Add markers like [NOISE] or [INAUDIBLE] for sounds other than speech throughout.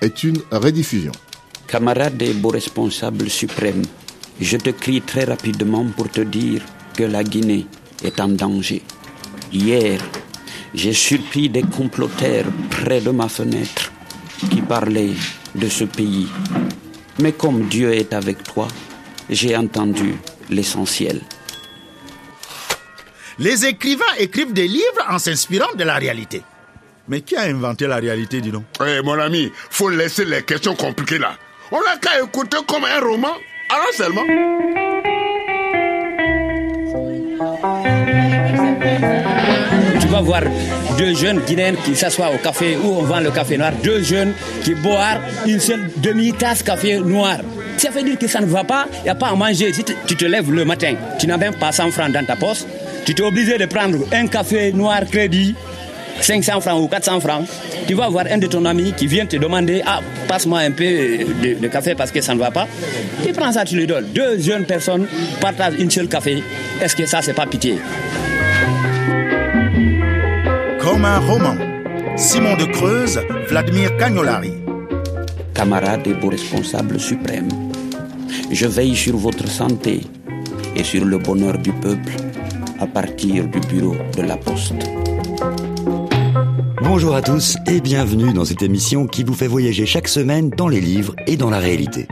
est une rediffusion. Camarades et beaux responsables suprêmes, je te crie très rapidement pour te dire que la Guinée est en danger. Hier, j'ai surpris des comploteurs près de ma fenêtre qui parlaient de ce pays. Mais comme Dieu est avec toi, j'ai entendu l'essentiel. Les écrivains écrivent des livres en s'inspirant de la réalité. Mais qui a inventé la réalité, dis donc Eh mon ami, faut laisser les questions compliquées là. On n'a qu'à écouter comme un roman. Alors seulement. Tu vas voir deux jeunes Guinéens qui s'assoient au café où on vend le café noir. Deux jeunes qui boivent une seule demi-tasse café noir. Ça veut dire que ça ne va pas, il n'y a pas à manger. Si tu te lèves le matin, tu n'as même pas 100 francs dans ta poche, tu es obligé de prendre un café noir crédit, 500 francs ou 400 francs. Tu vas voir un de ton ami qui vient te demander Ah, passe-moi un peu de, de café parce que ça ne va pas. Tu prends ça, tu lui donnes. Deux jeunes personnes partagent une seule café. Est-ce que ça, c'est pas pitié? Comme un roman. Simon de Creuse, Vladimir Cagnolari. Camarades et beaux responsables suprêmes, je veille sur votre santé et sur le bonheur du peuple à partir du bureau de la Poste. Bonjour à tous et bienvenue dans cette émission qui vous fait voyager chaque semaine dans les livres et dans la réalité.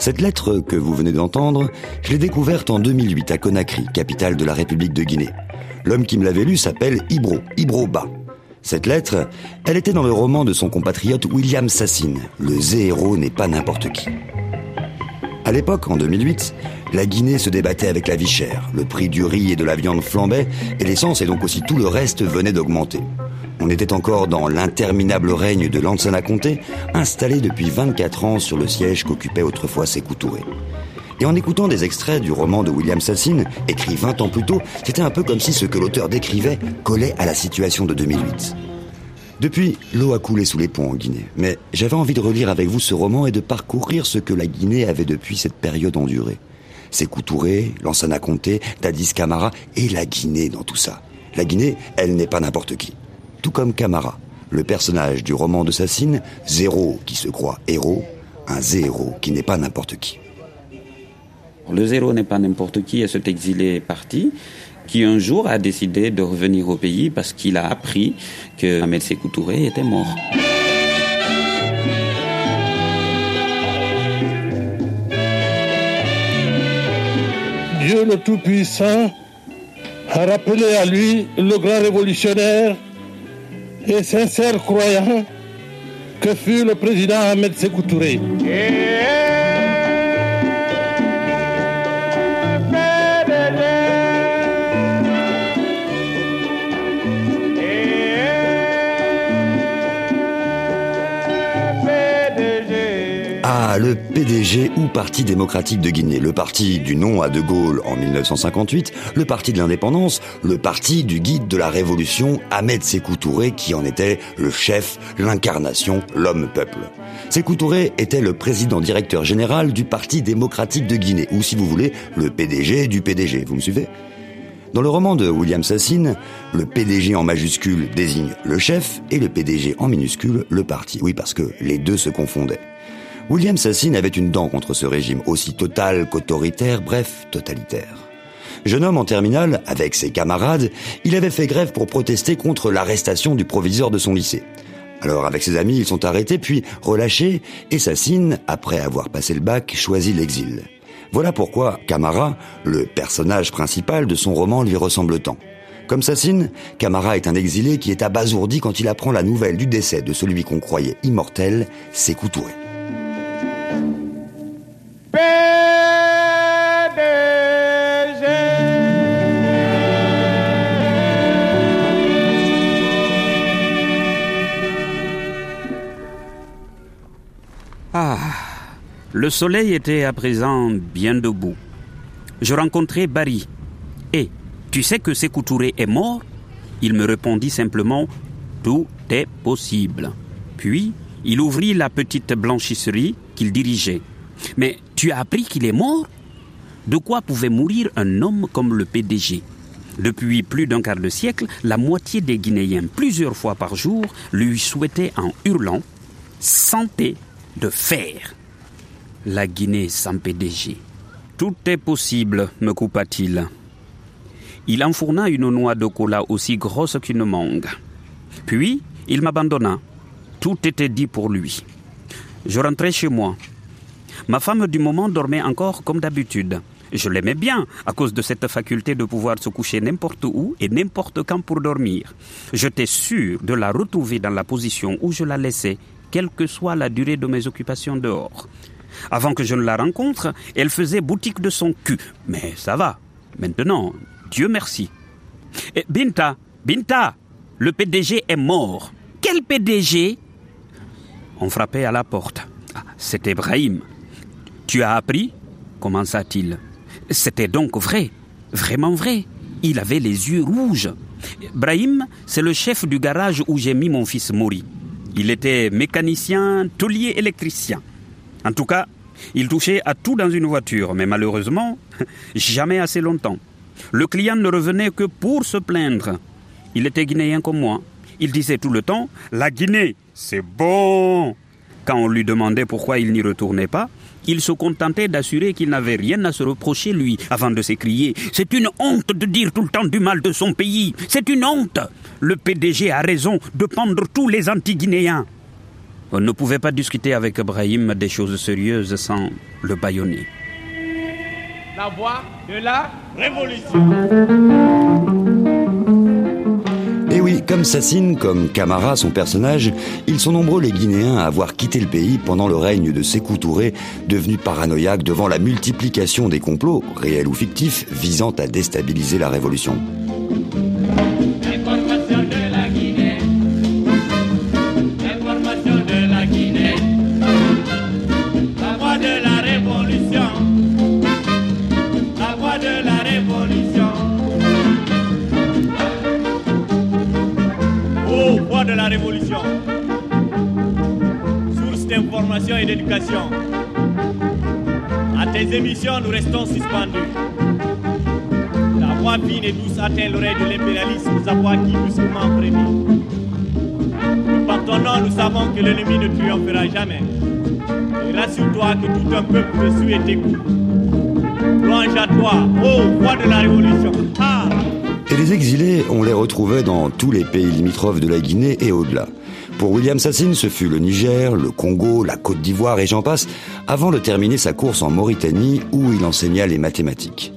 Cette lettre que vous venez d'entendre, je l'ai découverte en 2008 à Conakry, capitale de la République de Guinée. L'homme qui me l'avait lu s'appelle Ibro, Ibro Ba. Cette lettre, elle était dans le roman de son compatriote William Sassine, Le zéro n'est pas n'importe qui. À l'époque, en 2008, la Guinée se débattait avec la vie chère. Le prix du riz et de la viande flambait et l'essence et donc aussi tout le reste venait d'augmenter. On était encore dans l'interminable règne de Lansana Conté, installé depuis 24 ans sur le siège qu'occupait autrefois Sékou Touré. Et en écoutant des extraits du roman de William Sassine, écrit 20 ans plus tôt, c'était un peu comme si ce que l'auteur décrivait collait à la situation de 2008. Depuis, l'eau a coulé sous les ponts en Guinée, mais j'avais envie de relire avec vous ce roman et de parcourir ce que la Guinée avait depuis cette période endurée. Sékou Touré, Lansana Conté, Dadis Camara et la Guinée dans tout ça. La Guinée, elle n'est pas n'importe qui. Tout comme Camara, le personnage du roman de Sassine, Zéro qui se croit héros, un zéro qui n'est pas n'importe qui. Le zéro n'est pas n'importe qui et cet exilé est parti, qui un jour a décidé de revenir au pays parce qu'il a appris que Ahmed Sékou Touré était mort. Dieu le Tout-Puissant a rappelé à lui le grand révolutionnaire et sincère croyant que fut le président Ahmed Sékou Touré. Ah, le PDG ou Parti démocratique de Guinée, le parti du nom à De Gaulle en 1958, le parti de l'indépendance, le parti du guide de la révolution Ahmed Sékou Touré qui en était le chef, l'incarnation, l'homme-peuple. Sékou Touré était le président directeur général du Parti démocratique de Guinée, ou si vous voulez, le PDG du PDG, vous me suivez? Dans le roman de William Sassine, le PDG en majuscule désigne le chef et le PDG en minuscule le parti. Oui, parce que les deux se confondaient. William Sassine avait une dent contre ce régime, aussi total qu'autoritaire, bref, totalitaire. Jeune homme en terminale, avec ses camarades, il avait fait grève pour protester contre l'arrestation du proviseur de son lycée. Alors avec ses amis, ils sont arrêtés puis relâchés et Sassine, après avoir passé le bac, choisit l'exil. Voilà pourquoi Camara, le personnage principal de son roman, lui ressemble tant. Comme Sassine, Camara est un exilé qui est abasourdi quand il apprend la nouvelle du décès de celui qu'on croyait immortel, Sékou Touré. Ah, le soleil était à présent bien debout. Je rencontrai Barry. Et tu sais que Sékou Touré est mort? Il me répondit simplement Tout est possible. Puis, il ouvrit la petite blanchisserie qu'il dirigeait. Mais tu as appris qu'il est mort? De quoi pouvait mourir un homme comme le PDG Depuis plus d'un quart de siècle, la moitié des Guinéens, plusieurs fois par jour, lui souhaitaient en hurlant santé de fer. La Guinée sans PDG. Tout est possible, me coupa-t-il. Il enfourna une noix de cola aussi grosse qu'une mangue. Puis, il m'abandonna. Tout était dit pour lui. Je rentrai chez moi. Ma femme du moment dormait encore comme d'habitude. Je l'aimais bien à cause de cette faculté de pouvoir se coucher n'importe où et n'importe quand pour dormir. J'étais sûr de la retrouver dans la position où je la laissais, quelle que soit la durée de mes occupations dehors. Avant que je ne la rencontre, elle faisait boutique de son cul. Mais ça va. Maintenant, Dieu merci. Et Binta, Binta, le PDG est mort. Quel PDG On frappait à la porte. Ah, C'était Brahim. Tu as appris? commença-t-il. C'était donc vrai, vraiment vrai. Il avait les yeux rouges. Brahim, c'est le chef du garage où j'ai mis mon fils Mori. Il était mécanicien, taulier électricien. En tout cas, il touchait à tout dans une voiture, mais malheureusement, [LAUGHS] jamais assez longtemps. Le client ne revenait que pour se plaindre. Il était guinéen comme moi. Il disait tout le temps La Guinée, c'est bon Quand on lui demandait pourquoi il n'y retournait pas, il se contentait d'assurer qu'il n'avait rien à se reprocher, lui, avant de s'écrier. C'est une honte de dire tout le temps du mal de son pays. C'est une honte. Le PDG a raison de pendre tous les anti-guinéens. On ne pouvait pas discuter avec Brahim des choses sérieuses sans le bâillonner. La voix de la révolution. Comme Sassine, comme Camara, son personnage, ils sont nombreux les Guinéens à avoir quitté le pays pendant le règne de Sékou Touré, devenu paranoïaque devant la multiplication des complots, réels ou fictifs, visant à déstabiliser la révolution. Voix de la révolution. Source d'information et d'éducation. À tes émissions, nous restons suspendus. La voix fine et douce atteint l'oreille de l'impérialisme, nous avons acquis brusquement prévu. Par ton nom, nous savons que l'ennemi ne triomphera jamais. Et rassure-toi que tout un peuple te suit et t'écoute. Louange à toi, ô voix de la révolution. Ah! Et les exilés, on les retrouvait dans tous les pays limitrophes de la Guinée et au-delà. Pour William Sassine, ce fut le Niger, le Congo, la Côte d'Ivoire et j'en passe, avant de terminer sa course en Mauritanie où il enseigna les mathématiques.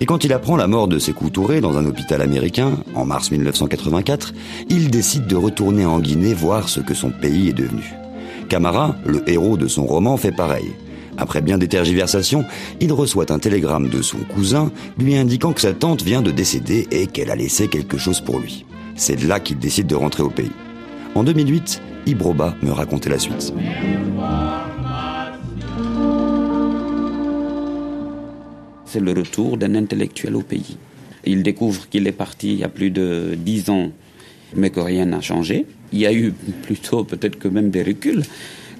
Et quand il apprend la mort de Sékou Touré dans un hôpital américain, en mars 1984, il décide de retourner en Guinée voir ce que son pays est devenu. Camara, le héros de son roman, fait pareil. Après bien des tergiversations, il reçoit un télégramme de son cousin lui indiquant que sa tante vient de décéder et qu'elle a laissé quelque chose pour lui. C'est là qu'il décide de rentrer au pays. En 2008, Ibroba me racontait la suite. C'est le retour d'un intellectuel au pays. Il découvre qu'il est parti il y a plus de dix ans, mais que rien n'a changé. Il y a eu plutôt peut-être que même des reculs.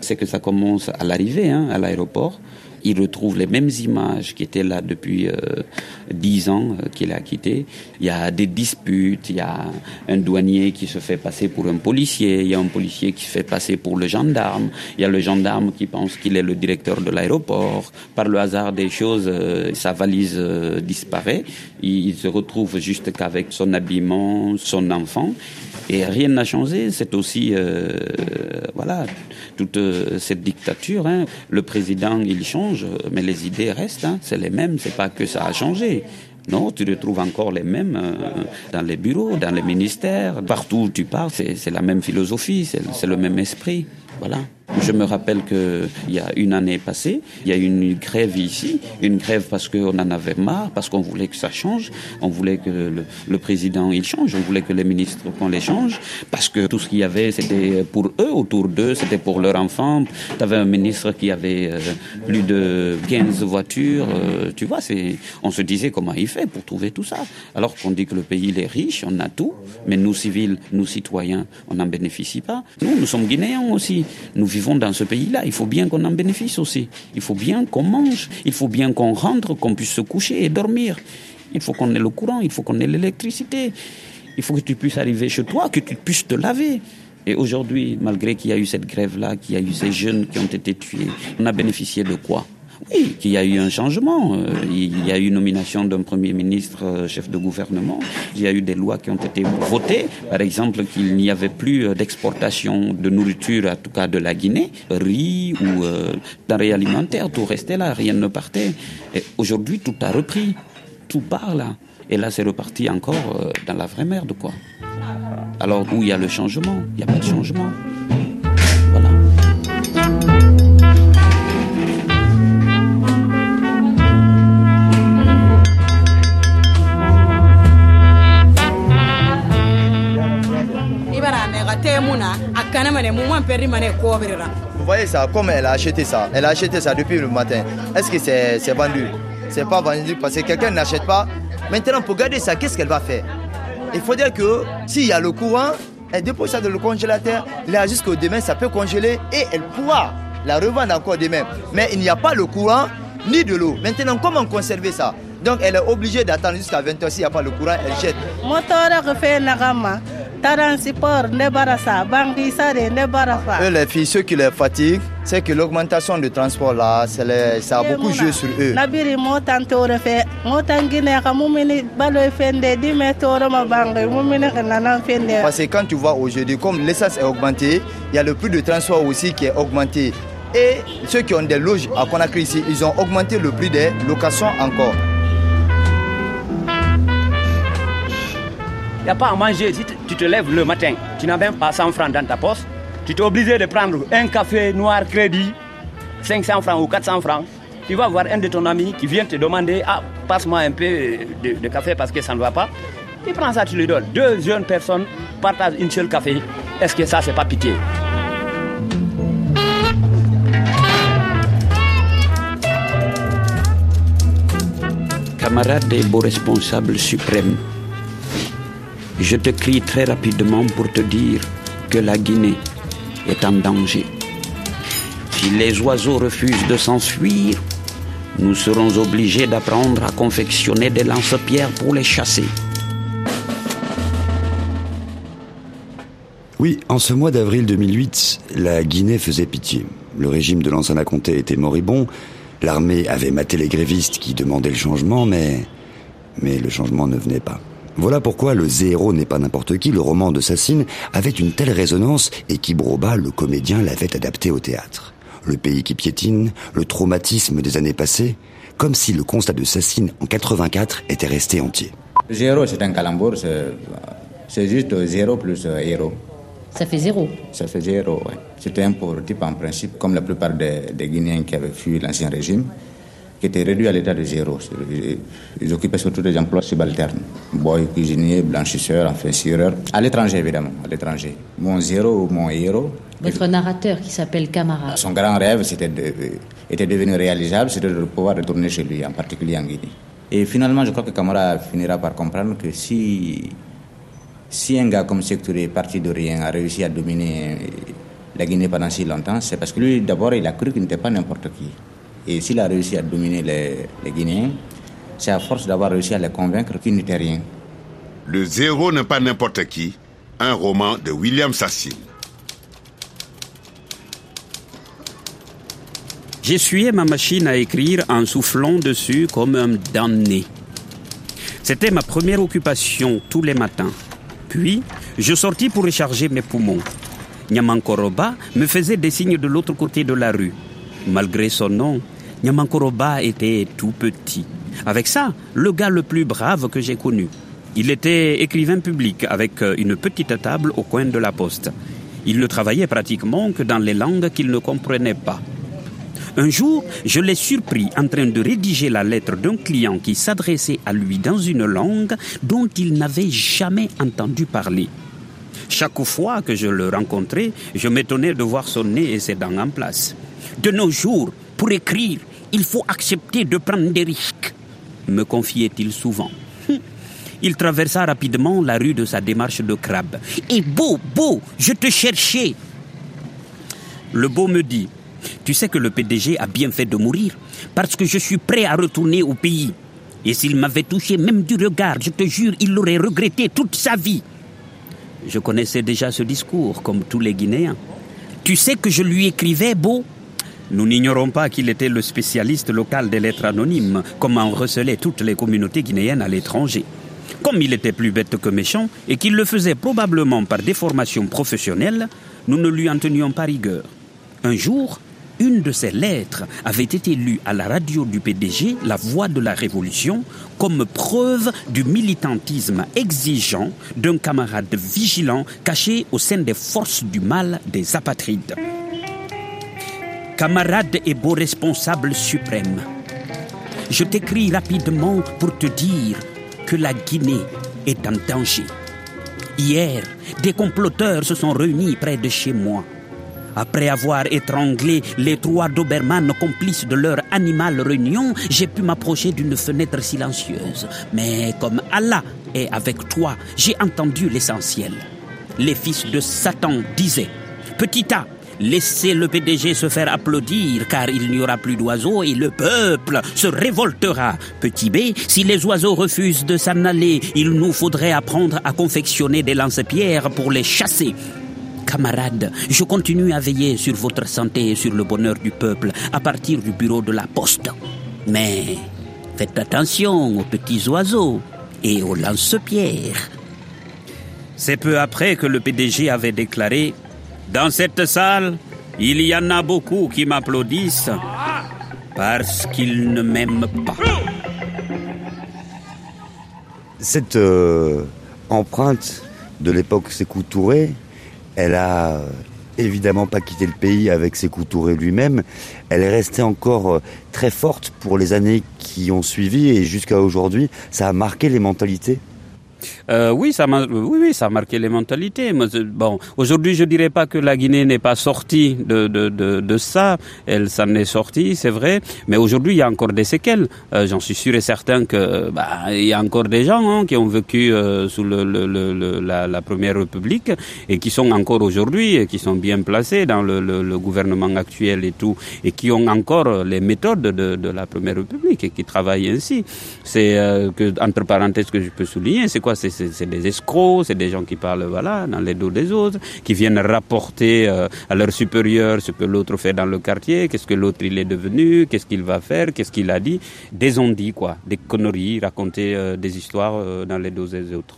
C'est que ça commence à l'arrivée, hein, à l'aéroport. Il retrouve les mêmes images qui étaient là depuis euh, dix ans euh, qu'il a quitté. Il y a des disputes, il y a un douanier qui se fait passer pour un policier, il y a un policier qui se fait passer pour le gendarme, il y a le gendarme qui pense qu'il est le directeur de l'aéroport. Par le hasard des choses, euh, sa valise euh, disparaît. Il, se retrouve juste qu'avec son habillement, son enfant. Et rien n'a changé. C'est aussi, voilà, toute cette dictature. Hein. Le président, il change, mais les idées restent. Hein. C'est les mêmes. C'est pas que ça a changé. Non, tu retrouves encore les mêmes euh, dans les bureaux, dans les ministères, partout où tu pars, c'est la même philosophie, c'est le même esprit. Voilà. Je me rappelle que il y a une année passée, il y a eu une grève ici, une grève parce qu'on en avait marre, parce qu'on voulait que ça change, on voulait que le, le président il change, on voulait que les ministres qu'on les change, parce que tout ce qu'il y avait c'était pour eux, autour d'eux, c'était pour leurs enfants. Tu avais un ministre qui avait euh, plus de 15 voitures, euh, tu vois, c'est, on se disait comment il fait pour trouver tout ça. Alors qu'on dit que le pays il est riche, on a tout, mais nous civils, nous citoyens, on n'en bénéficie pas. Nous, nous sommes guinéens aussi, nous vivons dans ce pays-là, il faut bien qu'on en bénéficie aussi. Il faut bien qu'on mange, il faut bien qu'on rentre, qu'on puisse se coucher et dormir. Il faut qu'on ait le courant, il faut qu'on ait l'électricité. Il faut que tu puisses arriver chez toi, que tu puisses te laver. Et aujourd'hui, malgré qu'il y a eu cette grève-là, qu'il y a eu ces jeunes qui ont été tués, on a bénéficié de quoi? Oui, qu'il y a eu un changement. Euh, il y a eu nomination d'un Premier ministre, euh, chef de gouvernement. Il y a eu des lois qui ont été votées. Par exemple, qu'il n'y avait plus euh, d'exportation de nourriture, en tout cas de la Guinée, riz ou denrées alimentaires. Tout restait là, rien ne partait. Et aujourd'hui, tout a repris. Tout part là. Et là, c'est reparti encore dans la vraie merde, quoi. Alors, où il y a le changement? Il n'y a pas de changement. Vous voyez ça, comme elle a acheté ça, elle a acheté ça depuis le matin. Est-ce que c'est vendu? C'est pas vendu parce que quelqu'un n'achète pas. Maintenant, pour garder ça, qu'est-ce qu'elle va faire? Il faut dire que s'il y a le courant, elle dépose ça dans le congélateur, là jusqu'au demain, ça peut congeler et elle pourra la revendre encore demain. Mais il n'y a pas le courant ni de l'eau. Maintenant, comment conserver ça? Donc, elle est obligée d'attendre jusqu'à 20h. S'il n'y a pas le courant, elle jette. Eux, les filles, ce qui les fatigue, c'est que l'augmentation du transport là, les, ça a beaucoup joué sur eux. Parce que quand tu vois aujourd'hui, comme l'essence est augmentée, il y a le prix de transport aussi qui est augmenté. Et ceux qui ont des loges à Conakry ici, ils ont augmenté le prix des locations encore. N'y a pas à manger. Tu te lèves le matin, tu n'as même pas 100 francs dans ta poche, tu es obligé de prendre un café noir crédit, 500 francs ou 400 francs. Tu vas voir un de ton ami qui vient te demander Ah, passe-moi un peu de, café parce que ça ne va pas. Tu prends ça, tu lui donnes. Deux jeunes personnes partagent une seule café. Est-ce que ça, c'est pas pitié? Camarades et beaux responsables suprêmes, je te crie très rapidement pour te dire que la Guinée est en danger. Si les oiseaux refusent de s'enfuir, nous serons obligés d'apprendre à confectionner des lance-pierres pour les chasser. Oui, en ce mois d'avril 2008, la Guinée faisait pitié. Le régime de Lansana Conté était moribond, l'armée avait maté les grévistes qui demandaient le changement, mais le changement ne venait pas. Voilà pourquoi le zéro n'est pas n'importe qui, le roman de Sassine, avait une telle résonance et qu'Ibroba, le comédien, l'avait adapté au théâtre. Le pays qui piétine, le traumatisme des années passées, comme si le constat de Sassine en 84 était resté entier. Zéro, c'est un calembour, c'est juste zéro plus héros. Ça fait zéro Ça fait zéro, oui. C'était un pauvre type en principe, comme la plupart des, des Guinéens qui avaient fui l'ancien régime qui était réduit à l'état de zéro. Ils occupaient surtout des emplois subalternes. Boy, cuisinier, blanchisseur, enfin sireur. À l'étranger, évidemment, à l'étranger. Mon zéro ou mon héros. Votre narrateur qui s'appelle Camara. Son grand rêve c'était de, était devenu réalisable, c'était de pouvoir retourner chez lui, en particulier en Guinée. Et finalement, je crois que Camara finira par comprendre que si, si un gars comme Sectouré, est parti de rien, a réussi à dominer la Guinée pendant si longtemps, c'est parce que lui, d'abord, il a cru qu'il n'était pas n'importe qui. Et s'il a réussi à dominer les, Guinéens, c'est à force d'avoir réussi à les convaincre qu'il n'était rien. Le zéro n'est pas n'importe qui, un roman de William Sassine. J'essuyais ma machine à écrire en soufflant dessus comme un damné. C'était ma première occupation tous les matins. Puis, je sortis pour recharger mes poumons. Nyamankoroba me faisait des signes de l'autre côté de la rue. Malgré son nom, Nyamankoroba était tout petit. Avec ça, le gars le plus brave que j'ai connu. Il était écrivain public avec euh, une petite table au coin de la poste. Il ne travaillait pratiquement que dans les langues qu'il ne comprenait pas. Un jour, je l'ai surpris en train de rédiger la lettre d'un client qui s'adressait à lui dans une langue dont il n'avait jamais entendu parler. Chaque fois que je le rencontrais, je m'étonnais de voir son nez et ses dents en place. De nos jours, pour écrire, il faut accepter de prendre des risques, me confiait-il souvent. Hum. Il traversa rapidement la rue de sa démarche de crabe. Et beau, beau, je te cherchais. Le beau me dit, tu sais que le PDG a bien fait de mourir, parce que je suis prêt à retourner au pays. Et s'il m'avait touché même du regard, je te jure, il l'aurait regretté toute sa vie. Je connaissais déjà ce discours, comme tous les Guinéens. Tu sais que je lui écrivais beau? Nous n'ignorons pas qu'il était le spécialiste local des lettres anonymes, comme en recelaient toutes les communautés guinéennes à l'étranger. Comme il était plus bête que méchant et qu'il le faisait probablement par déformation professionnelle, nous ne lui en tenions pas rigueur. Un jour, une de ces lettres avait été lue à la radio du PDG, La Voix de la Révolution, comme preuve du militantisme exigeant d'un camarade vigilant caché au sein des forces du mal des apatrides. Camarade et beau responsable suprême, je t'écris rapidement pour te dire que la Guinée est en danger. Hier, des comploteurs se sont réunis près de chez moi. Après avoir étranglé les trois Doberman complices de leur animale réunion, j'ai pu m'approcher d'une fenêtre silencieuse. Mais comme Allah est avec toi, j'ai entendu l'essentiel. Les fils de Satan disaient, Petit A, laissez le PDG se faire applaudir car il n'y aura plus d'oiseaux et le peuple se révoltera. Petit B, si les oiseaux refusent de s'en aller, il nous faudrait apprendre à confectionner des lance-pierres pour les chasser. Camarades, je continue à veiller sur votre santé et sur le bonheur du peuple à partir du bureau de la poste. Mais faites attention aux petits oiseaux et aux lance-pierres. C'est peu après que le PDG avait déclaré Dans cette salle, il y en a beaucoup qui m'applaudissent parce qu'ils ne m'aiment pas. Cette euh, empreinte de l'époque Sékou Touré, elle a euh, évidemment pas quitté le pays avec Sékou Touré lui-même. Elle est restée encore euh, très forte pour les années qui ont suivi et jusqu'à aujourd'hui. Ça a marqué les mentalités. Euh, oui, ça oui, ça a marqué les mentalités. Bon, aujourd'hui, je dirais pas que la Guinée n'est pas sortie de, de, de, ça. Elle s'en est sortie, c'est vrai. Mais aujourd'hui, il y a encore des séquelles. Euh, j'en suis sûr et certain que, bah, il y a encore des gens hein, qui ont vécu euh, sous le, la, Première République et qui sont encore aujourd'hui et qui sont bien placés dans le, gouvernement actuel et tout et qui ont encore les méthodes de, la Première République et qui travaillent ainsi. C'est entre parenthèses que je peux souligner, C'est des escrocs, c'est des gens qui parlent voilà dans les dos des autres, qui viennent rapporter euh, à leurs supérieurs ce que l'autre fait dans le quartier, qu'est-ce que l'autre il est devenu, qu'est-ce qu'il va faire, qu'est-ce qu'il a dit, des on-dit quoi, des conneries, raconter euh, des histoires euh, dans les dos des autres.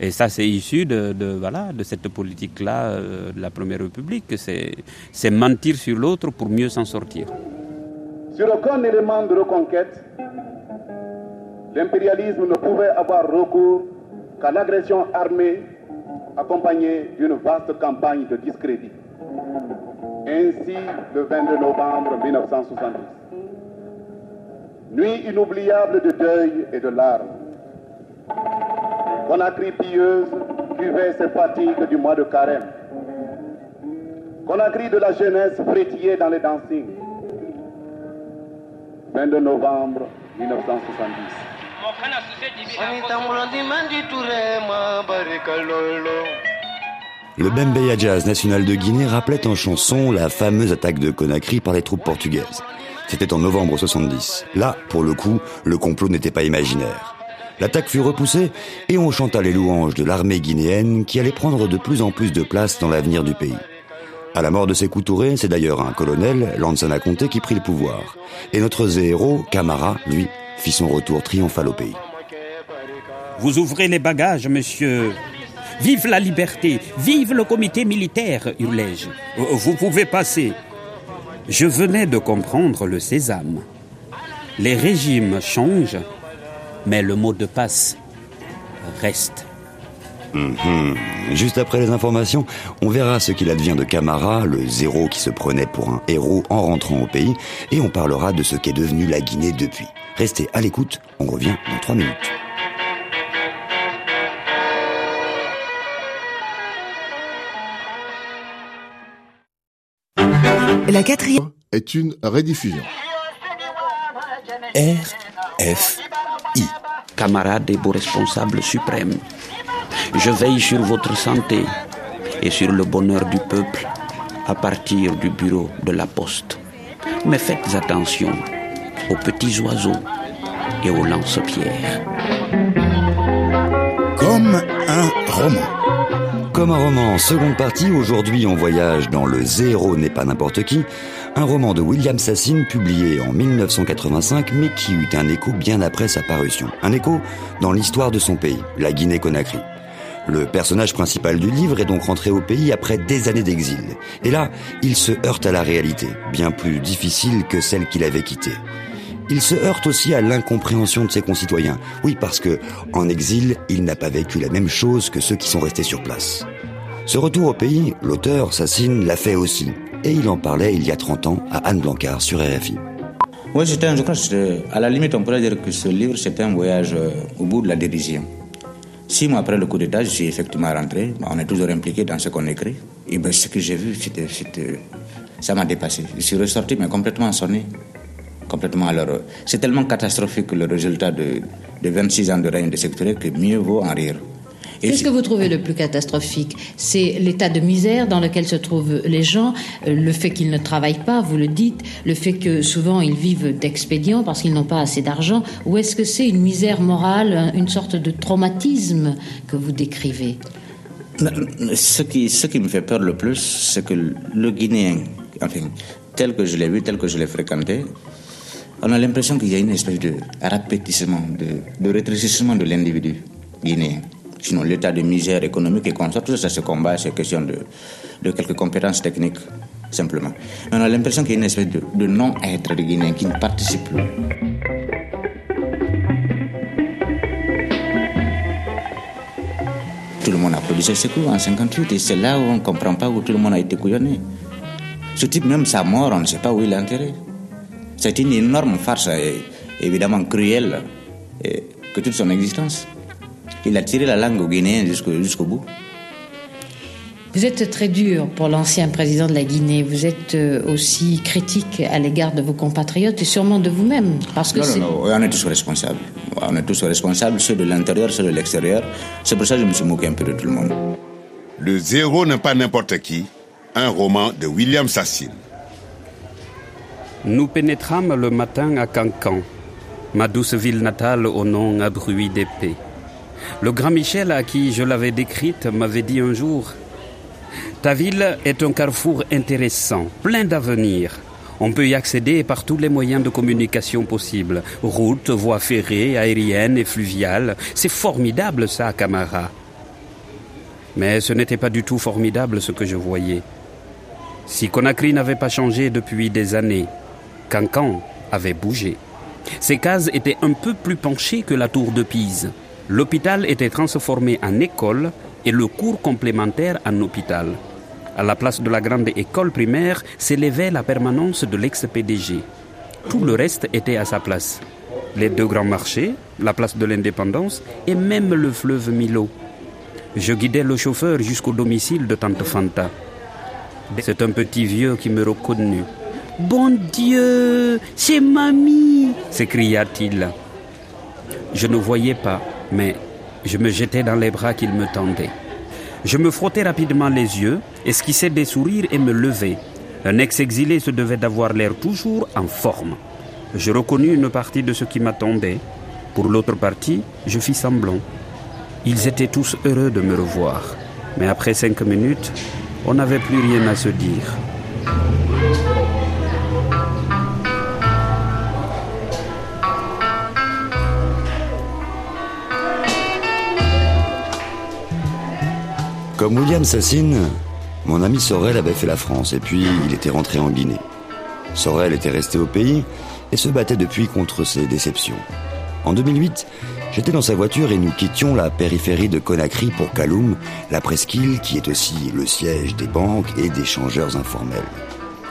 Et ça, c'est issu de, voilà, de cette politique-là de la Première République. C'est mentir sur l'autre pour mieux s'en sortir. Sur aucun élément de reconquête, l'impérialisme ne pouvait avoir recours qu'à l'agression armée accompagnée d'une vaste campagne de discrédit. Ainsi, le 22 novembre 1970, nuit inoubliable de deuil et de larmes, Conakry pieuse buvait ses fatigues du mois de carême. Conakry de la jeunesse frétillait dans les dancings. 22 novembre 1970. Le Bembeya Jazz national de Guinée rappelait en chanson la fameuse attaque de Conakry par les troupes portugaises. C'était en novembre 70. Là, pour le coup, le complot n'était pas imaginaire. L'attaque fut repoussée et on chanta les louanges de l'armée guinéenne qui allait prendre de plus en plus de place dans l'avenir du pays. À la mort de Sékou Touré, c'est d'ailleurs un colonel, Lansana Conté, qui prit le pouvoir. Et notre héros, Camara, lui, fit son retour triomphal au pays. Vous ouvrez les bagages, monsieur. Vive la liberté, vive le comité militaire, hurlai-je. Vous pouvez passer. Je venais de comprendre le sésame. Les régimes changent, mais le mot de passe reste. Mmh. Juste après les informations, on verra ce qu'il advient de Camara, le zéro qui se prenait pour un héros en rentrant au pays, et on parlera de ce qu'est devenu la Guinée depuis. Restez à l'écoute, on revient dans trois minutes. La quatrième est une rediffusion. RFI. Camarades et beaux responsables suprêmes, je veille sur votre santé et sur le bonheur du peuple à partir du bureau de la poste. Mais faites attention aux petits oiseaux et aux lance-pierres. Comme un roman. Comme un roman, seconde partie, aujourd'hui on voyage dans Le Zéro n'est pas n'importe qui, un roman de William Sassine publié en 1985 mais qui eut un écho bien après sa parution. Un écho dans l'histoire de son pays, la Guinée-Conakry. Le personnage principal du livre est donc rentré au pays après des années d'exil. Et là, il se heurte à la réalité, bien plus difficile que celle qu'il avait quittée. Il se heurte aussi à l'incompréhension de ses concitoyens. Oui, parce que, en exil, il n'a pas vécu la même chose que ceux qui sont restés sur place. Ce retour au pays, l'auteur, Sassine, l'a fait aussi. Et il en parlait il y a 30 ans à Anne Blancard sur RFI. Oui, je crois, à la limite, on pourrait dire que ce livre, c'était un voyage euh, au bout de la dérision. Six mois après le coup d'État, je suis effectivement rentré. On est toujours impliqué dans ce qu'on écrit. Et ben, ce que j'ai vu, c'était, ça m'a dépassé. Je suis ressorti, mais complètement sonné. Complètement alors. C'est tellement catastrophique le résultat de, de 26 ans de règne de secteur que mieux vaut en rire. Qu'est-ce que vous trouvez le plus catastrophique? C'est l'état de misère dans lequel se trouvent les gens, euh, le fait qu'ils ne travaillent pas, vous le dites, le fait que souvent ils vivent d'expédients parce qu'ils n'ont pas assez d'argent, ou est-ce que c'est une misère morale, une sorte de traumatisme que vous décrivez? Ce qui, ce qui me fait peur le plus, c'est que le Guinéen, enfin, tel que je l'ai vu, tel que je l'ai fréquenté, on a l'impression qu'il y a une espèce de rapetissement, de, de rétrécissement de l'individu guinéen. Sinon, l'état de misère économique et consort, tout ça, se combat, c'est question de, de quelques compétences techniques, simplement. Mais on a l'impression qu'il y a une espèce de, de non-être des Guinéens qui ne participe plus. Tout le monde applaudissait ce coup en 58 et c'est là où on ne comprend pas où tout le monde a été couillonné. Ce type, même sa mort, on ne sait pas où il est enterré. C'est une énorme farce, et évidemment cruelle, et que toute son existence. Il a tiré la langue au Guinéen jusqu'au bout. Vous êtes très dur pour l'ancien président de la Guinée. Vous êtes euh, aussi critique à l'égard de vos compatriotes et sûrement de vous-même. Parce que non, non, non, on est tous responsables. On est tous responsables, ceux de l'intérieur, ceux de l'extérieur. C'est pour ça que je me suis moqué un peu de tout le monde. Le zéro n'est pas n'importe qui. Un roman de William Sassine. Nous pénétrâmes le matin à Cancan, ma douce ville natale au nom à bruit d'épée. Le grand Michel à qui je l'avais décrite m'avait dit un jour Ta ville est un carrefour intéressant, plein d'avenir. On peut y accéder par tous les moyens de communication possibles routes, voies ferrées, aériennes et fluviales. C'est formidable ça, Camara. Mais ce n'était pas du tout formidable ce que je voyais. Si Conakry n'avait pas changé depuis des années, Cancan avait bougé. Ses cases étaient un peu plus penchées que la tour de Pise. L'hôpital était transformé en école et le cours complémentaire en hôpital. À la place de la grande école primaire s'élevait la permanence de l'ex-PDG. Tout le reste était à sa place. Les deux grands marchés, la place de l'indépendance et même le fleuve Milo. Je guidais le chauffeur jusqu'au domicile de Tante Fanta. C'est un petit vieux qui me reconnut. Bon Dieu, c'est mamie s'écria-t-il. Je ne voyais pas mais je me jetais dans les bras qu'il me tendait. Je me frottais rapidement les yeux, esquissais des sourires et me levais. Un ex-exilé se devait d'avoir l'air toujours en forme. Je reconnus une partie de ce qui m'attendait. Pour l'autre partie, je fis semblant. Ils étaient tous heureux de me revoir. Mais après cinq minutes, on n'avait plus rien à se dire. Comme William Sassine, mon ami Sorel avait fait la France et puis il était rentré en Guinée. Sorel était resté au pays et se battait depuis contre ses déceptions. En 2008, j'étais dans sa voiture et nous quittions la périphérie de Conakry pour Kaloum, la presqu'île qui est aussi le siège des banques et des changeurs informels.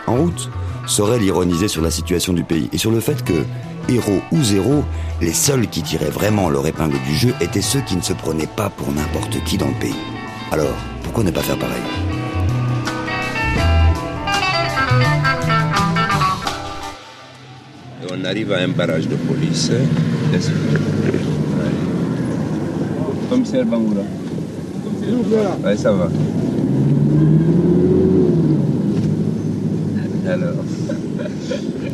En route, Sorel ironisait sur la situation du pays et sur le fait que, héros ou zéro, les seuls qui tiraient vraiment leur épingle du jeu étaient ceux qui ne se prenaient pas pour n'importe qui dans le pays. Alors, pourquoi ne pas faire pareil On arrive à un barrage de police. Commissaire Bangoura. Oui, ça va. Alors.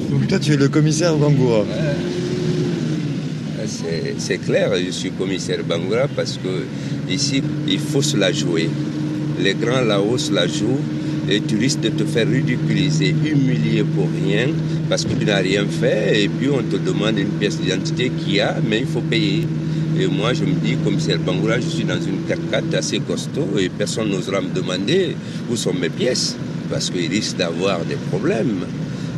Donc toi, tu es le commissaire Bangoura C'est clair, je suis commissaire Bangoura parce que ici, il faut se la jouer. Les grands la hausse la jouent et tu risques de te faire ridiculiser, humilier pour rien parce que tu n'as rien fait et puis on te demande une pièce d'identité qu'il y a, mais il faut payer. Et moi, je me dis, commissaire Bangoura, je suis dans une 4 assez costaud et personne n'osera me demander où sont mes pièces parce qu'il risque d'avoir des problèmes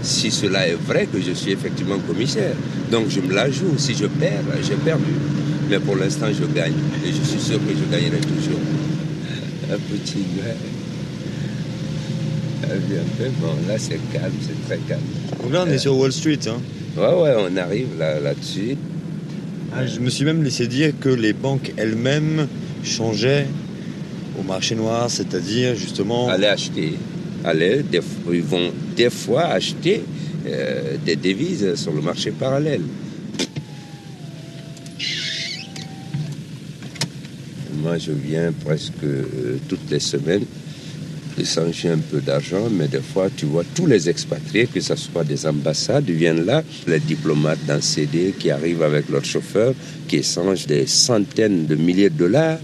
si cela est vrai que je suis effectivement commissaire. Donc je me la joue. Si je perds, j'ai perdu. Mais pour l'instant, je gagne. Et je suis sûr que je gagnerai toujours. Un petit gars. Bon, là, c'est calme, c'est très calme. Donc là, on est sur Wall Street. Hein. Ouais, ouais, on arrive là, là-dessus. Ah, je me suis même laissé dire que les banques elles-mêmes changeaient au marché noir, c'est-à-dire justement... Aller acheter. Aller, ils vont des fois acheter euh, des devises sur le marché parallèle. Moi, je viens presque euh, toutes les semaines échanger un peu d'argent, mais des fois, tu vois, tous les expatriés, que ce soit des ambassades, viennent là, les diplomates dans CD qui arrivent avec leur chauffeur, qui échangent des centaines de milliers de dollars,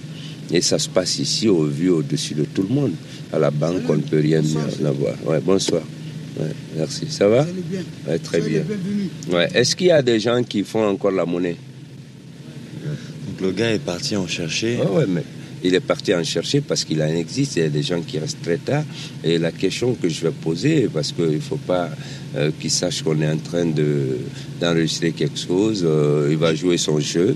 et ça se passe ici au vu au-dessus de tout le monde. À la banque, on ne peut rien avoir. Ouais, bonsoir. Merci. Ça va? Bien. Très bien. Ouais. Est-ce qu'il y a des gens qui font encore la monnaie? Donc le gars est parti en chercher. ouais, mais il est parti en chercher parce qu'il en existe. Il y a des gens qui restent très tard. Et la question que je vais poser, parce qu'il ne faut pas euh, qu'il sache qu'on est en train de, d'enregistrer quelque chose, euh, il va jouer son jeu.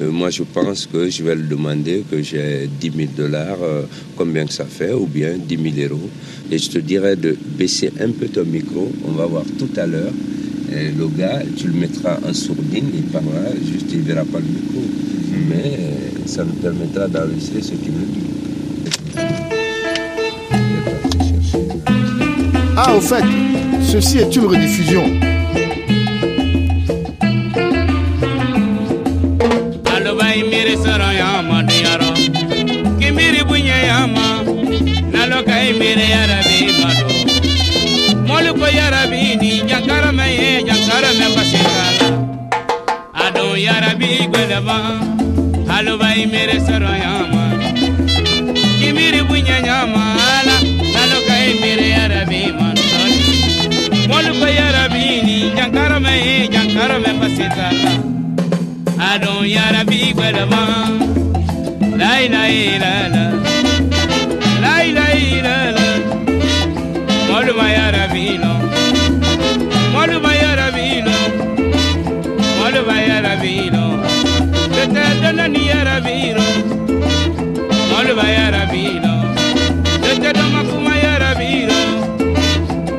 Euh, moi, je pense que je vais lui demander que j'ai 10 000 dollars, combien que ça fait, ou bien 10 000 euros. Et je te dirais de baisser un peu ton micro. On va voir tout à l'heure. Le gars, tu le mettras en sourdine, il parlera, juste il ne verra pas le micro. Mais ça nous permettra d'enregistrer ce qu'il nous dit. Ah, au fait, ceci est une rediffusion. mere yarabi malo. Molu ko yarabi ni jankarama ye jankarama basikala ado yarabi gweleba haluba imere soro yama. Kimiri bunya nyama ala taloka imere yarabi malo. Molu ko yarabi ni jankarama ye jankarama basikala ado yarabi gweleba la la. illallah ya rabino Tete doma kuma ya rabino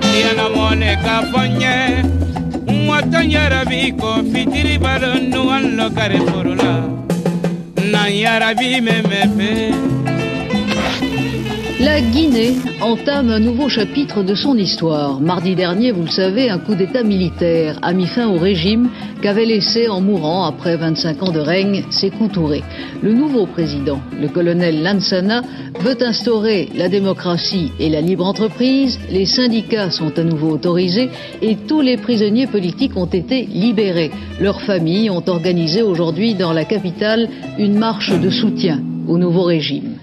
Tia na mone ka fonye Mwato ya rabiko Fitiri balo nuan lo kare furula Na ya rabi me me pe La Guinée entame un nouveau chapitre de son histoire. Mardi dernier, vous le savez, un coup d'État militaire a mis fin au régime qu'avait laissé en mourant, après 25 ans de règne, Sékou Touré. Le nouveau président, le colonel Lansana, veut instaurer la démocratie et la libre entreprise. Les syndicats sont à nouveau autorisés et tous les prisonniers politiques ont été libérés. Leurs familles ont organisé aujourd'hui dans la capitale une marche de soutien au nouveau régime.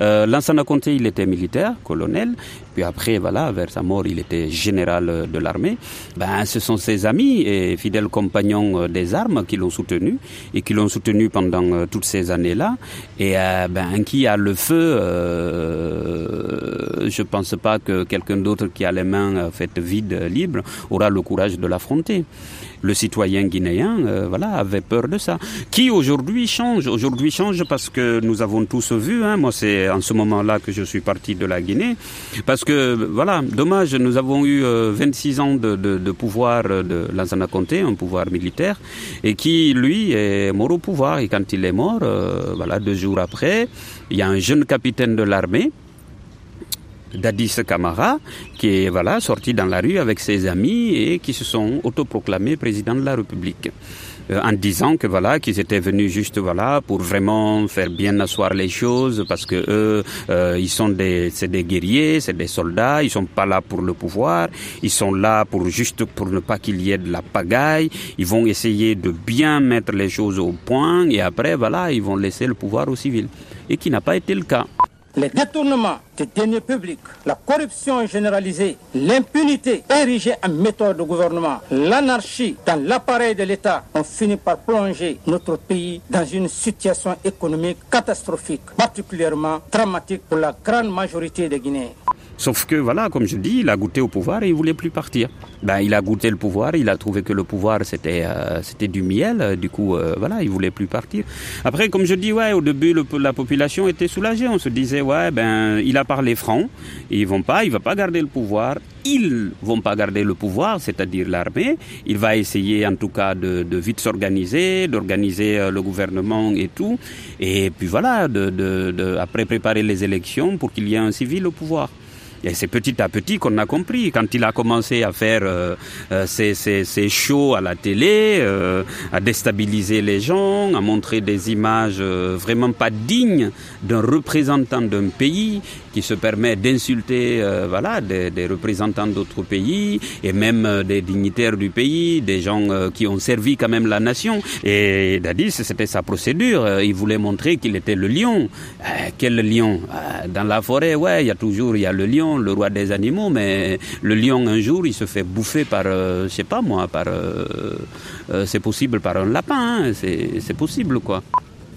Euh, Lansana Conté, il était militaire, colonel, puis après, voilà, vers sa mort, il était général de l'armée. Ben, ce sont ses amis et fidèles compagnons des armes qui l'ont soutenu et qui l'ont soutenu pendant euh, toutes ces années-là. Et euh, ben, qui a le feu, euh, je pense pas que quelqu'un d'autre qui a les mains faites vides, libres, aura le courage de l'affronter le citoyen guinéen euh, voilà avait peur de ça qui aujourd'hui change? Aujourd'hui change parce que nous avons tous vu hein, moi c'est en ce moment-là que je suis parti de la Guinée parce que voilà dommage nous avons eu euh, 26 ans de, pouvoir de Lansana Conté un pouvoir militaire et qui lui est mort au pouvoir et quand il est mort euh, voilà deux jours après il y a un jeune capitaine de l'armée Dadis Kamara, qui est voilà, sorti dans la rue avec ses amis et qui se sont autoproclamés président de la République. Euh, en disant que voilà qu'ils étaient venus juste voilà pour vraiment faire bien asseoir les choses parce que eux euh, ils sont des c'est des guerriers c'est des soldats ils sont pas là pour le pouvoir ils sont là pour juste pour ne pas qu'il y ait de la pagaille. Ils vont essayer de bien mettre les choses au point et après voilà ils vont laisser le pouvoir aux civils. Et qui n'a pas été le cas les détournements des deniers publics, la corruption généralisée, l'impunité érigée en méthode de gouvernement, l'anarchie dans l'appareil de l'État ont fini par plonger notre pays dans une situation économique catastrophique, particulièrement dramatique pour la grande majorité des Guinéens. Sauf que, voilà, comme je dis, il a goûté au pouvoir et il voulait plus partir. Ben, il a goûté le pouvoir, il a trouvé que le pouvoir c'était euh, c'était du miel, euh, du coup, euh, voilà, il voulait plus partir. Après, comme je dis, ouais, au début, la population était soulagée. On se disait, ouais, ben, il a parlé franc, ils vont pas, il va pas garder le pouvoir. Ils vont pas garder le pouvoir, c'est-à-dire l'armée. Il va essayer, en tout cas, de, vite s'organiser, d'organiser le gouvernement et tout. Et puis voilà, de, de, de après préparer les élections pour qu'il y ait un civil au pouvoir. Et c'est petit à petit qu'on a compris. Quand il a commencé à faire euh, euh ses, ses, ses, shows à la télé, euh, à déstabiliser les gens, à montrer des images euh, vraiment pas dignes d'un représentant d'un pays qui se permet d'insulter euh, voilà, des, représentants d'autres pays et même des dignitaires du pays, des gens qui ont servi quand même la nation. Et Dadis, c'était sa procédure. Il voulait montrer qu'il était le lion. quel lion? Dans la forêt, ouais, il y a toujours il y a le lion le roi des animaux, mais le lion un jour il se fait bouffer par, euh, je sais pas moi, par, euh, euh, c'est possible par un lapin, hein, c'est possible quoi.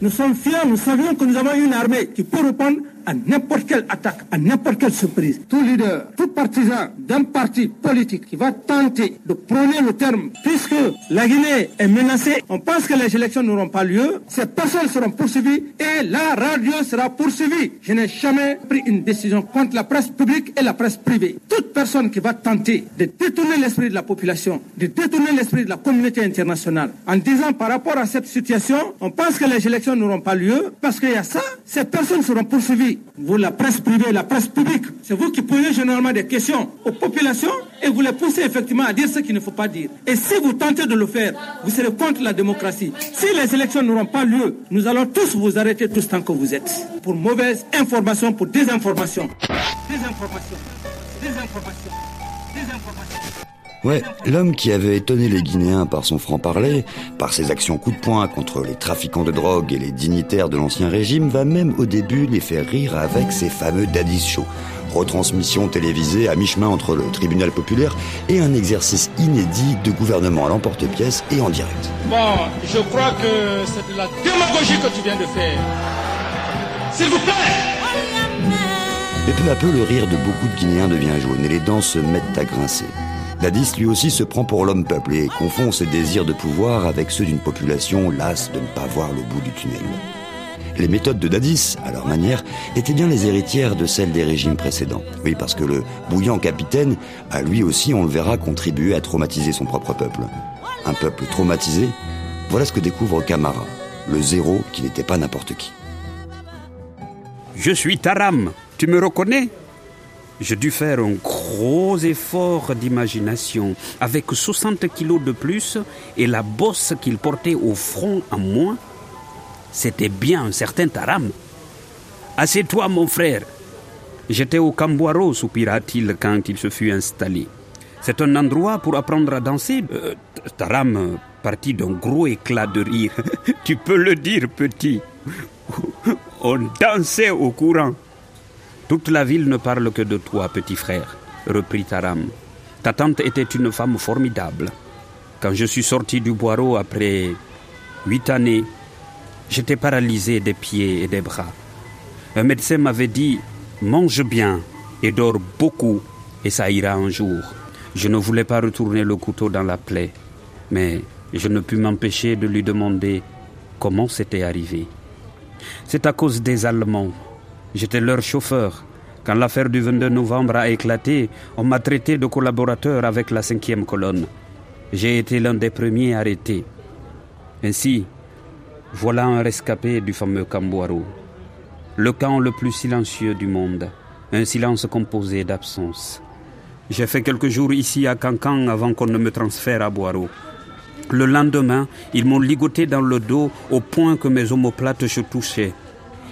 Nous sommes fiers, nous savions que nous avons une armée qui peut répondre à n'importe quelle attaque, à n'importe quelle surprise. Tout leader, tout partisan d'un parti politique qui va tenter de prôner le terme, puisque la Guinée est menacée, on pense que les élections n'auront pas lieu, ces personnes seront poursuivies et la radio sera poursuivie. Je n'ai jamais pris une décision contre la presse publique et la presse privée. Toute personne qui va tenter de détourner l'esprit de la population, de détourner l'esprit de la communauté internationale, en disant par rapport à cette situation, on pense que les élections n'auront pas lieu, parce qu'il y a ça, ces personnes seront poursuivies vous, la presse privée, la presse publique, c'est vous qui posez généralement des questions aux populations et vous les poussez effectivement à dire ce qu'il ne faut pas dire. Et si vous tentez de le faire, vous serez contre la démocratie. Si les élections n'auront pas lieu, nous allons tous vous arrêter tous tant que vous êtes. Pour mauvaise information, pour désinformation. Désinformation. Désinformation. Désinformation. Ouais, l'homme qui avait étonné les Guinéens par son franc-parler, par ses actions coup de poing contre les trafiquants de drogue et les dignitaires de l'ancien régime, va même au début les faire rire avec ses fameux Daddy's Show. Retransmission télévisée à mi-chemin entre le tribunal populaire et un exercice inédit de gouvernement à l'emporte-pièce et en direct. Bon, je crois que c'est de la démagogie que tu viens de faire. S'il vous plaît Et peu à peu, le rire de beaucoup de Guinéens devient jaune et les dents se mettent à grincer. Dadis lui aussi se prend pour l'homme peuple et confond ses désirs de pouvoir avec ceux d'une population lasse de ne pas voir le bout du tunnel. Les méthodes de Dadis, à leur manière, étaient bien les héritières de celles des régimes précédents. Oui, parce que le bouillant capitaine a lui aussi, on le verra, contribué à traumatiser son propre peuple. Un peuple traumatisé, voilà ce que découvre Camara, le zéro qui n'était pas n'importe qui. Je suis Taram, tu me reconnais? J'ai dû faire un gros effort d'imagination. Avec 60 kilos de plus et la bosse qu'il portait au front en moins, c'était bien un certain Taram. Assieds-toi, mon frère. J'étais au Camboiro, soupira-t-il quand il se fut installé. C'est un endroit pour apprendre à danser. Euh, Taram partit d'un gros éclat de rire. [LAUGHS] tu peux le dire, petit. [LAUGHS] On dansait au courant. Toute la ville ne parle que de toi, petit frère, reprit Taram. Ta tante était une femme formidable. Quand je suis sorti du boireau après huit années, j'étais paralysé des pieds et des bras. Un médecin m'avait dit Mange bien et dors beaucoup, et ça ira un jour. Je ne voulais pas retourner le couteau dans la plaie, mais je ne pus m'empêcher de lui demander comment c'était arrivé. C'est à cause des Allemands J'étais leur chauffeur. Quand l'affaire du 22 novembre a éclaté, on m'a traité de collaborateur avec la cinquième colonne. J'ai été l'un des premiers arrêtés. Ainsi, voilà un rescapé du fameux Camboiro. Le camp le plus silencieux du monde. Un silence composé d'absence. J'ai fait quelques jours ici à Cancan avant qu'on ne me transfère à Boiro. Le lendemain, ils m'ont ligoté dans le dos au point que mes omoplates se touchaient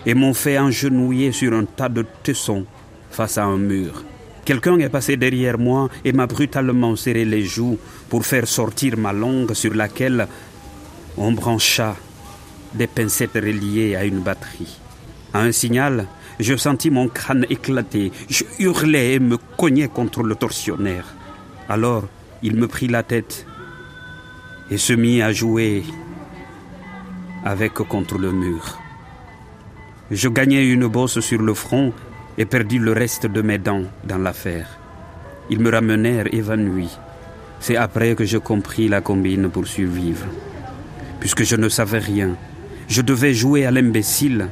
et m'ont fait engenouiller sur un tas de tessons face à un mur. Quelqu'un est passé derrière moi et m'a brutalement serré les joues pour faire sortir ma langue sur laquelle on brancha des pincettes reliées à une batterie. À un signal, Je sentis mon crâne éclater. Je hurlais et me cognais contre le tortionnaire. Alors, il me prit la tête et se mit à jouer avec contre le mur. Je gagnai une bosse sur le front et perdis le reste de mes dents dans l'affaire. Ils me ramenèrent évanoui. C'est après que je compris la combine pour survivre. Puisque je ne savais rien, je devais jouer à l'imbécile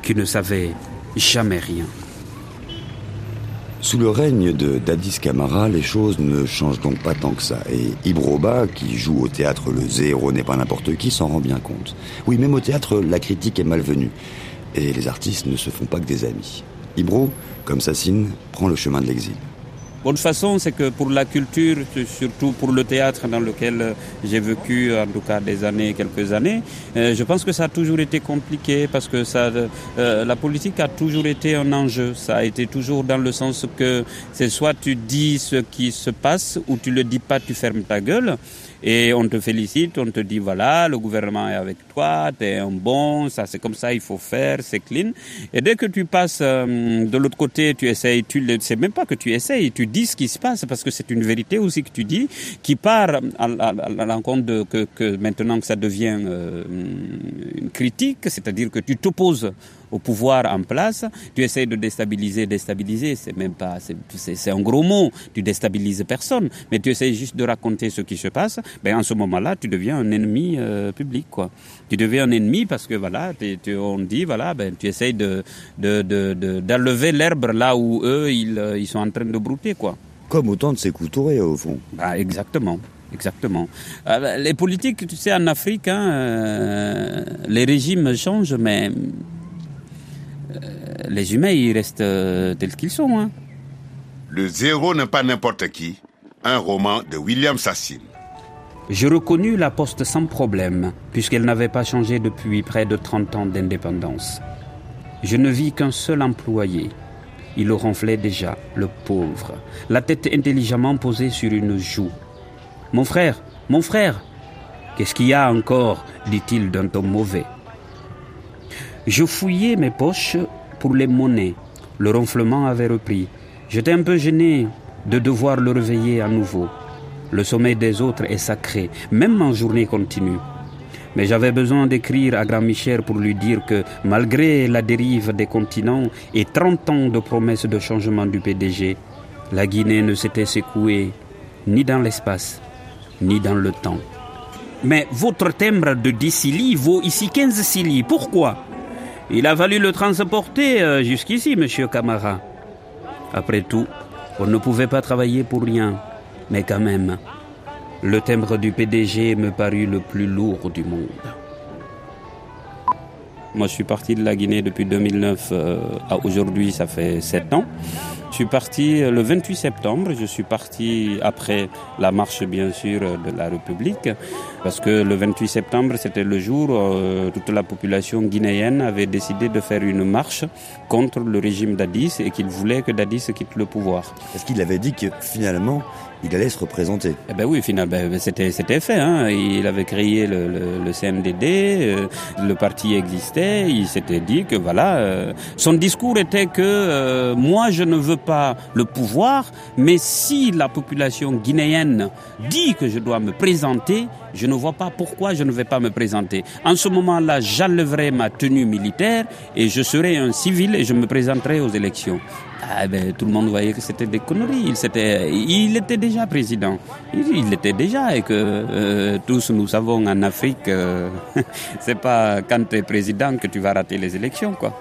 qui ne savait jamais rien. Sous le règne de Dadis Camara, les choses ne changent donc pas tant que ça. Et Ibroba, qui joue au théâtre Le Zéro n'est pas n'importe qui, s'en rend bien compte. Oui, même au théâtre, la critique est malvenue. Et les artistes ne se font pas que des amis. Ibro, comme Sassine, prend le chemin de l'exil. Bonne façon, c'est que pour la culture, surtout pour le théâtre dans lequel j'ai vécu en tout cas des années, quelques années, euh, je pense que ça a toujours été compliqué parce que ça, euh, la politique a toujours été un enjeu. Ça a été toujours dans le sens que c'est soit tu dis ce qui se passe ou tu le dis pas, tu fermes ta gueule. Et on te félicite, on te dit voilà, le gouvernement est avec toi, tu es un bon, ça c'est comme ça, il faut faire, c'est clean. Et dès que tu passes euh, de l'autre côté, tu essayes, tu ne sais même pas que tu essayes, tu dis ce qui se passe parce que c'est une vérité aussi que tu dis qui part à, l'encontre de que, maintenant que ça devient euh, une critique, c'est-à-dire que tu t'opposes au pouvoir en place, tu essaies de déstabiliser, déstabiliser, c'est même pas, c'est un gros mot, tu déstabilises personne, mais tu essaies juste de raconter ce qui se passe, ben en ce moment-là, tu deviens un ennemi euh, public, quoi. Tu deviens un ennemi parce que voilà, tu, on dit voilà, ben tu essaies de d'enlever de, l'herbe là où eux ils, euh, ils sont en train de brouter, quoi. Comme autant de ces couturés au fond. Bah, exactement. Exactement. Euh, les politiques, tu sais, en Afrique, hein, les régimes changent, mais les humains, ils restent euh, tels qu'ils sont. Hein. Le zéro n'est pas n'importe qui. Un roman de William Sassine. Je reconnus la poste sans problème, puisqu'elle n'avait pas changé depuis près de 30 ans d'indépendance. Je ne vis qu'un seul employé. Il le ronflait déjà, le pauvre, la tête intelligemment posée sur une joue. Mon frère, mon frère, qu'est-ce qu'il y a encore? dit-il d'un ton mauvais. Je fouillais mes poches pour les monnaies. Le ronflement avait repris. J'étais un peu gêné de devoir le réveiller à nouveau. Le sommeil des autres est sacré, même en journée continue. Mais j'avais besoin d'écrire à Grand Michel pour lui dire que, malgré la dérive des continents et 30 ans de promesses de changement du PDG, la Guinée ne s'était secouée ni dans l'espace, ni dans le temps. Mais votre timbre de 10 silis vaut ici 15 silis. Pourquoi? Il a fallu le transporter euh, jusqu'ici, monsieur Camara. Après tout, on ne pouvait pas travailler pour rien. Mais quand même, le timbre du PDG me parut le plus lourd du monde. Moi, je suis parti de la Guinée depuis 2009 euh, à aujourd'hui, ça fait sept ans. Je suis parti euh, le 28 septembre, je suis parti après la marche bien sûr de la République, parce que le 28 septembre c'était le jour où euh, toute la population guinéenne avait décidé de faire une marche contre le régime d'Addis et qu'il voulait que d'Addis quitte le pouvoir. Est-ce qu'il avait dit que finalement il allait se représenter. Eh ben oui, finalement, ben, c'était fait. Hein. Il avait créé le, le, le CNDD, euh, le parti existait. Il s'était dit que voilà, euh, son discours était que euh, moi je ne veux pas le pouvoir, mais si la population guinéenne dit que je dois me présenter, je ne vois pas pourquoi je ne vais pas me présenter. En ce moment-là, j'enlèverai ma tenue militaire et je serai un civil et je me présenterai aux élections. Ah ben, tout le monde voyait que c'était des conneries. Il, était, déjà président. Il, était déjà et que euh, tous nous savons en Afrique, euh, [LAUGHS] c'est pas quand tu es président que tu vas rater les élections, quoi.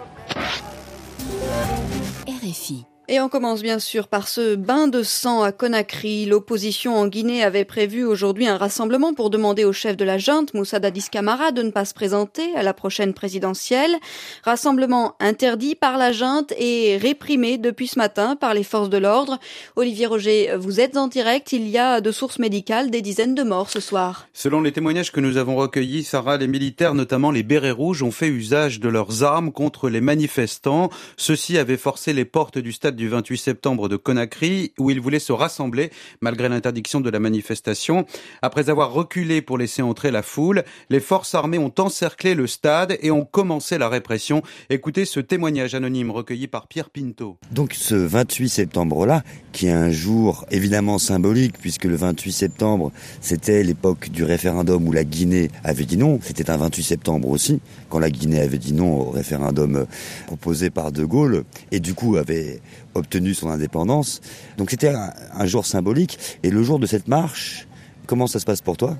Et on commence bien sûr par ce bain de sang à Conakry. L'opposition en Guinée avait prévu aujourd'hui un rassemblement pour demander au chef de la junte, Moussa Dadis Camara, de ne pas se présenter à la prochaine présidentielle. Rassemblement interdit par la junte et réprimé depuis ce matin par les forces de l'ordre. Olivier Roger, vous êtes en direct. Il y a de sources médicales des dizaines de morts ce soir. Selon les témoignages que nous avons recueillis, Sarah, les militaires, notamment les bérets rouges, ont fait usage de leurs armes contre les manifestants. Ceux-ci avaient forcé les portes du stade du 28 septembre de Conakry où ils voulaient se rassembler malgré l'interdiction de la manifestation. Après avoir reculé pour laisser entrer la foule, les forces armées ont encerclé le stade et ont commencé la répression. Écoutez ce témoignage anonyme recueilli par Pierre Pinto. Donc ce 28 septembre-là, qui est un jour évidemment symbolique puisque le 28 septembre, c'était l'époque du référendum où la Guinée avait dit non. C'était un 28 septembre aussi, quand la Guinée avait dit non au référendum proposé par De Gaulle et du coup avait obtenu son indépendance. Donc c'était un, jour symbolique. Et le jour de cette marche, comment ça se passe pour toi?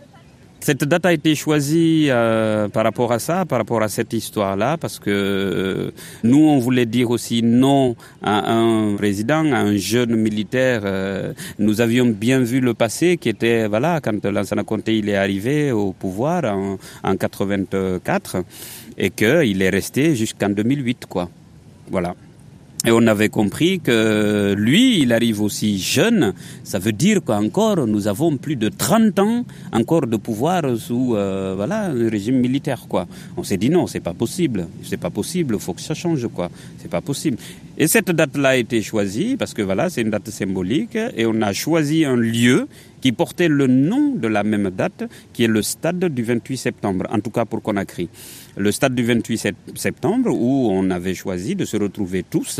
Cette date a été choisie euh, par rapport à ça, par rapport à cette histoire-là, parce que euh, nous, on voulait dire aussi non à un président, à un jeune militaire. Euh, nous avions bien vu le passé, qui était, voilà, quand Lansana Conté il est arrivé au pouvoir en, en 84, et qu'il est resté jusqu'en 2008, quoi. Voilà. Et on avait compris que lui, il arrive aussi jeune. Ça veut dire qu'encore, nous avons plus de 30 ans encore de pouvoir sous euh, voilà le régime militaire quoi. On s'est dit non, c'est pas possible, c'est pas possible, faut que ça change quoi. C'est pas possible. Et cette date-là a été choisie parce que voilà, c'est une date symbolique et on a choisi un lieu qui portait le nom de la même date, qui est le stade du 28 septembre, en tout cas pour Conakry le stade du 28 septembre où on avait choisi de se retrouver tous,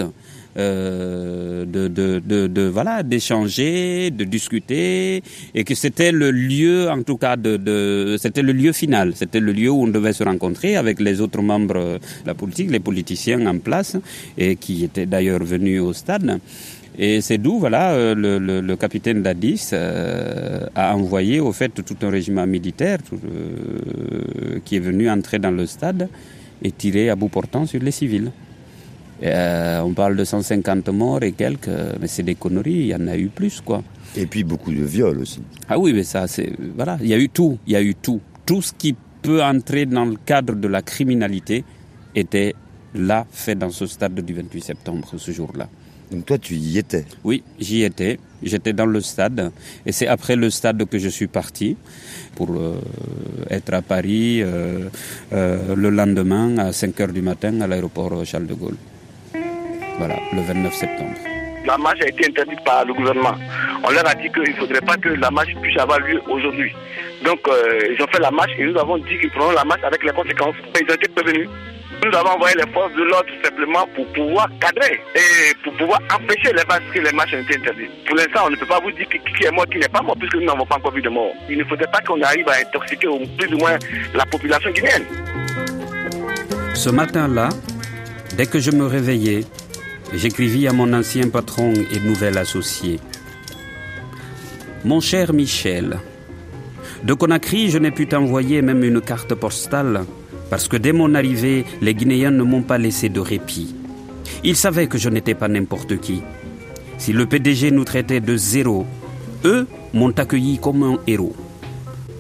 euh, de, de, de, voilà, d'échanger, de discuter, et que c'était le lieu, en tout cas, de, de c'était le lieu final, c'était le lieu où on devait se rencontrer avec les autres membres de la politique, les politiciens en place, et qui étaient d'ailleurs venus au stade. Et c'est d'où voilà, euh, le, le, le capitaine Dadis euh, a envoyé au fait tout un régiment militaire tout, euh, qui est venu entrer dans le stade et tirer à bout portant sur les civils. Euh, on parle de 150 morts et quelques, mais c'est des conneries, il y en a eu plus quoi. Et puis beaucoup de viols aussi. Ah oui, mais ça c'est voilà, il y a eu tout, il y a eu tout, tout ce qui peut entrer dans le cadre de la criminalité était là fait dans ce stade du 28 septembre ce jour-là. Donc toi, tu y étais Oui, j'y étais. J'étais dans le stade. Et c'est après le stade que je suis parti pour euh, être à Paris euh, euh, le lendemain à 5 heures du matin à l'aéroport Charles de Gaulle. Voilà, le 29 septembre. La marche a été interdite par le gouvernement. On leur a dit qu'il ne faudrait pas que la marche puisse avoir lieu aujourd'hui. Donc, euh, ils ont fait la marche et nous avons dit qu'ils prendront la marche avec les conséquences. Ils ont été prévenus. Nous avons envoyé les forces de l'ordre simplement pour pouvoir cadrer et pour pouvoir empêcher les marches que les marches ont été interdites. Pour l'instant, on ne peut pas vous dire qui, qui est mort, qui n'est pas mort, puisque nous n'avons pas encore vu de mort. Il ne faudrait pas qu'on arrive à intoxiquer au plus ou moins la population guinéenne. Ce matin-là, dès que je me réveillais, j'écrivis à mon ancien patron et nouvel associé. Mon cher Michel, de Conakry, je n'ai pu t'envoyer même une carte postale parce que dès mon arrivée, les Guinéens ne m'ont pas laissé de répit. Ils savaient que je n'étais pas n'importe qui. Si le PDG nous traitait de zéro, eux m'ont accueilli comme un héros.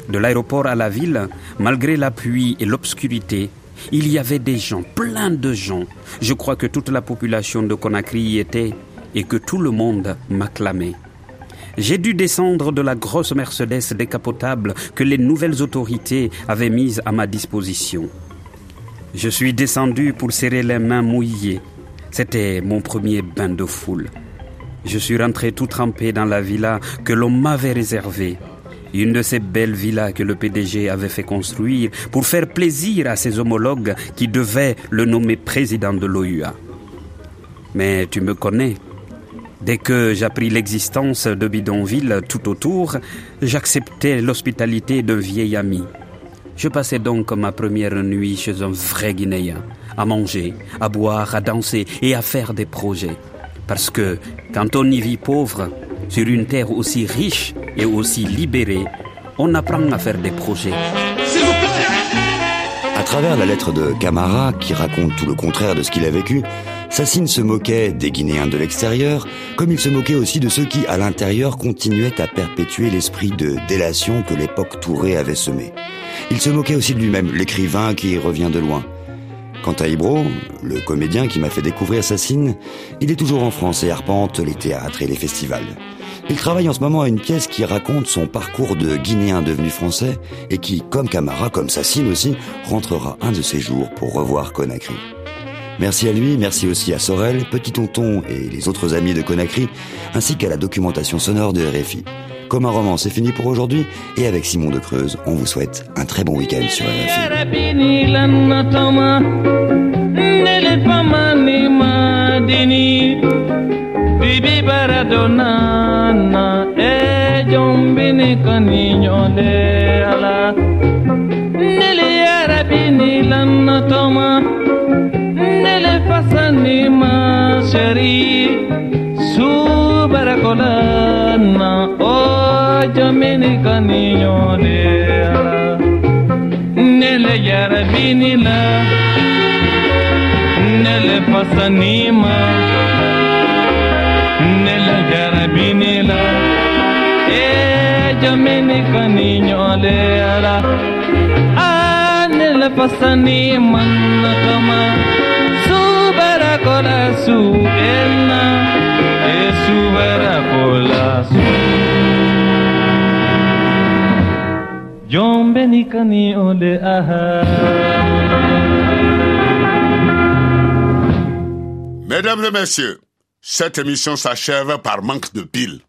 De l'aéroport à la ville, malgré la pluie et l'obscurité, il y avait des gens, plein de gens. Je crois que toute la population de Conakry y était et que tout le monde m'acclamait. J'ai dû descendre de la grosse Mercedes décapotable que les nouvelles autorités avaient mise à ma disposition. Je suis descendu pour serrer les mains mouillées. C'était mon premier bain de foule. Je suis rentré tout trempé dans la villa que l'on m'avait réservée. Une de ces belles villas que le PDG avait fait construire pour faire plaisir à ses homologues qui devaient le nommer président de l'OUA. Mais tu me connais, Dès que j'appris l'existence de bidonville tout autour, j'acceptais l'hospitalité d'un vieil ami. Je passais donc ma première nuit chez un vrai Guinéen, à manger, à boire, à danser et à faire des projets. Parce que quand on y vit pauvre, sur une terre aussi riche et aussi libérée, on apprend à faire des projets. À travers la lettre de Camara, qui raconte tout le contraire de ce qu'il a vécu, Sassine se moquait des Guinéens de l'extérieur, comme il se moquait aussi de ceux qui, à l'intérieur, continuaient à perpétuer l'esprit de délation que l'époque Touré avait semé. Il se moquait aussi de lui-même, l'écrivain qui revient de loin. Quant à Ibro, le comédien qui m'a fait découvrir Sassine, il est toujours en France et arpente les théâtres et les festivals. Il travaille en ce moment à une pièce qui raconte son parcours de Guinéen devenu français et qui, comme Camara, comme Sassine aussi, rentrera un de ces jours pour revoir Conakry. Merci à lui, merci aussi à Sorel, Petit Tonton et les autres amis de Conakry, ainsi qu'à la documentation sonore de RFI. Comme un roman, c'est fini pour aujourd'hui, et avec Simon de Creuse, on vous souhaite un très bon week-end sur RFI. ما شريك سوبر كولانا او جميني كانيو ديرا نلي يا ربيني لا نلي فاسانيما نلي يا ربيني لا جميني كانيو ديرا نلي فاسانيما نكما Mesdames et messieurs, cette émission s'achève par manque de piles.